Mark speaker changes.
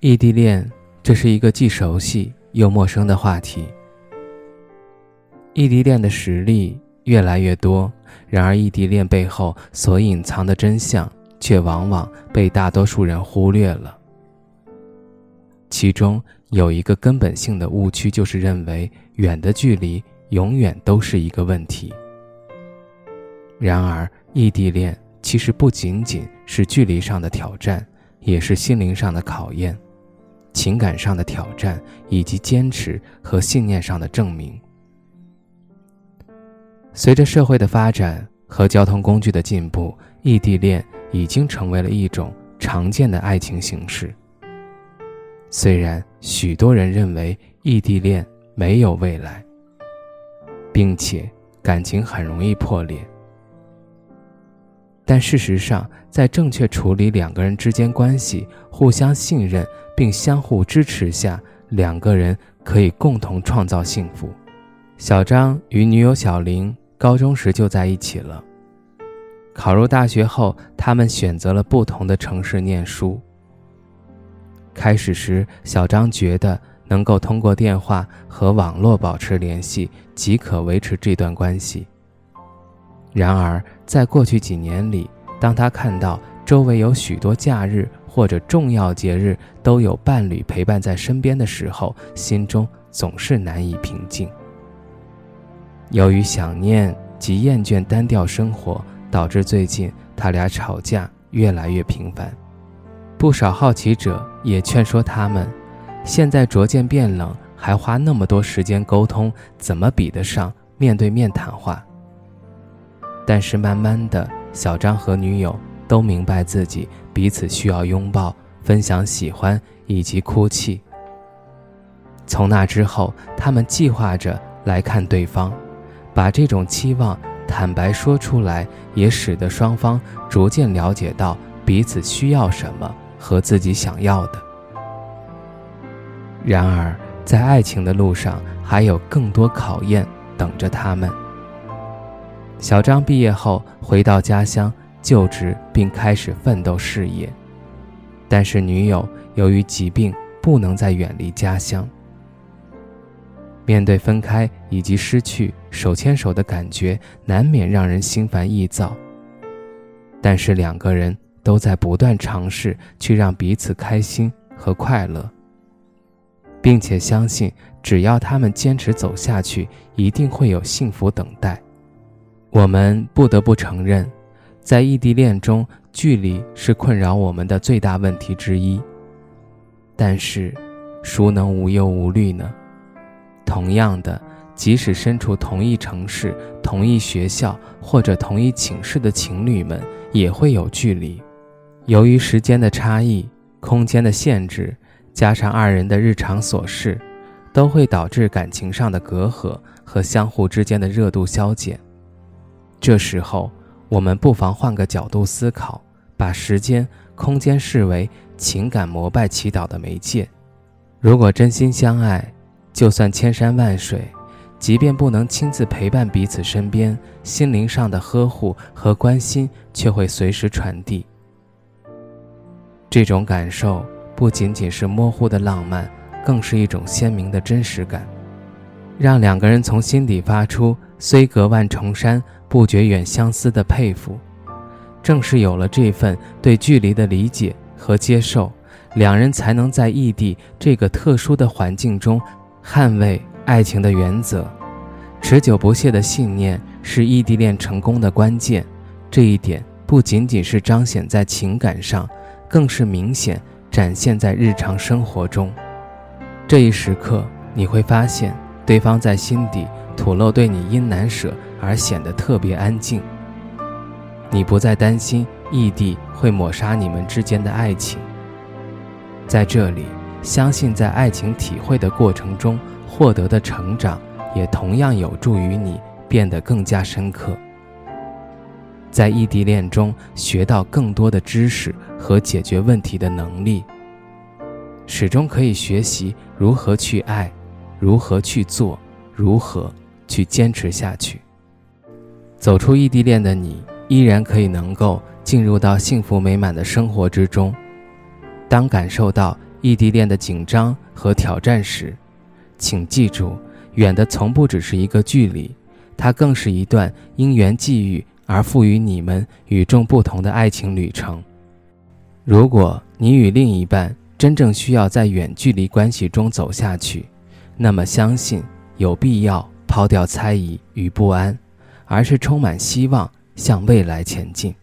Speaker 1: 异地恋，这是一个既熟悉又陌生的话题。异地恋的实例越来越多，然而异地恋背后所隐藏的真相，却往往被大多数人忽略了。其中有一个根本性的误区，就是认为远的距离永远都是一个问题。然而，异地恋其实不仅仅是距离上的挑战，也是心灵上的考验。情感上的挑战，以及坚持和信念上的证明。随着社会的发展和交通工具的进步，异地恋已经成为了一种常见的爱情形式。虽然许多人认为异地恋没有未来，并且感情很容易破裂。但事实上，在正确处理两个人之间关系、互相信任并相互支持下，两个人可以共同创造幸福。小张与女友小玲高中时就在一起了。考入大学后，他们选择了不同的城市念书。开始时，小张觉得能够通过电话和网络保持联系即可维持这段关系。然而，在过去几年里，当他看到周围有许多假日或者重要节日都有伴侣陪伴在身边的时候，心中总是难以平静。由于想念及厌倦单调生活，导致最近他俩吵架越来越频繁。不少好奇者也劝说他们：现在逐渐变冷，还花那么多时间沟通，怎么比得上面对面谈话？但是慢慢的，小张和女友都明白自己彼此需要拥抱、分享喜欢以及哭泣。从那之后，他们计划着来看对方，把这种期望坦白说出来，也使得双方逐渐了解到彼此需要什么和自己想要的。然而，在爱情的路上，还有更多考验等着他们。小张毕业后回到家乡就职，并开始奋斗事业。但是女友由于疾病不能再远离家乡。面对分开以及失去手牵手的感觉，难免让人心烦意躁。但是两个人都在不断尝试去让彼此开心和快乐，并且相信只要他们坚持走下去，一定会有幸福等待。我们不得不承认，在异地恋中，距离是困扰我们的最大问题之一。但是，孰能无忧无虑呢？同样的，即使身处同一城市、同一学校或者同一寝室的情侣们，也会有距离。由于时间的差异、空间的限制，加上二人的日常琐事，都会导致感情上的隔阂和相互之间的热度消减。这时候，我们不妨换个角度思考，把时间、空间视为情感膜拜祈祷的媒介。如果真心相爱，就算千山万水，即便不能亲自陪伴彼此身边，心灵上的呵护和关心却会随时传递。这种感受不仅仅是模糊的浪漫，更是一种鲜明的真实感，让两个人从心底发出“虽隔万重山”。不觉远相思的佩服，正是有了这份对距离的理解和接受，两人才能在异地这个特殊的环境中捍卫爱情的原则。持久不懈的信念是异地恋成功的关键。这一点不仅仅是彰显在情感上，更是明显展现在日常生活中。这一时刻，你会发现对方在心底吐露对你因难舍。而显得特别安静。你不再担心异地会抹杀你们之间的爱情，在这里，相信在爱情体会的过程中获得的成长，也同样有助于你变得更加深刻。在异地恋中学到更多的知识和解决问题的能力，始终可以学习如何去爱，如何去做，如何去坚持下去。走出异地恋的你，依然可以能够进入到幸福美满的生活之中。当感受到异地恋的紧张和挑战时，请记住，远的从不只是一个距离，它更是一段因缘际遇。而赋予你们与众不同的爱情旅程。如果你与另一半真正需要在远距离关系中走下去，那么相信有必要抛掉猜疑与不安，而是充满希望向未来前进。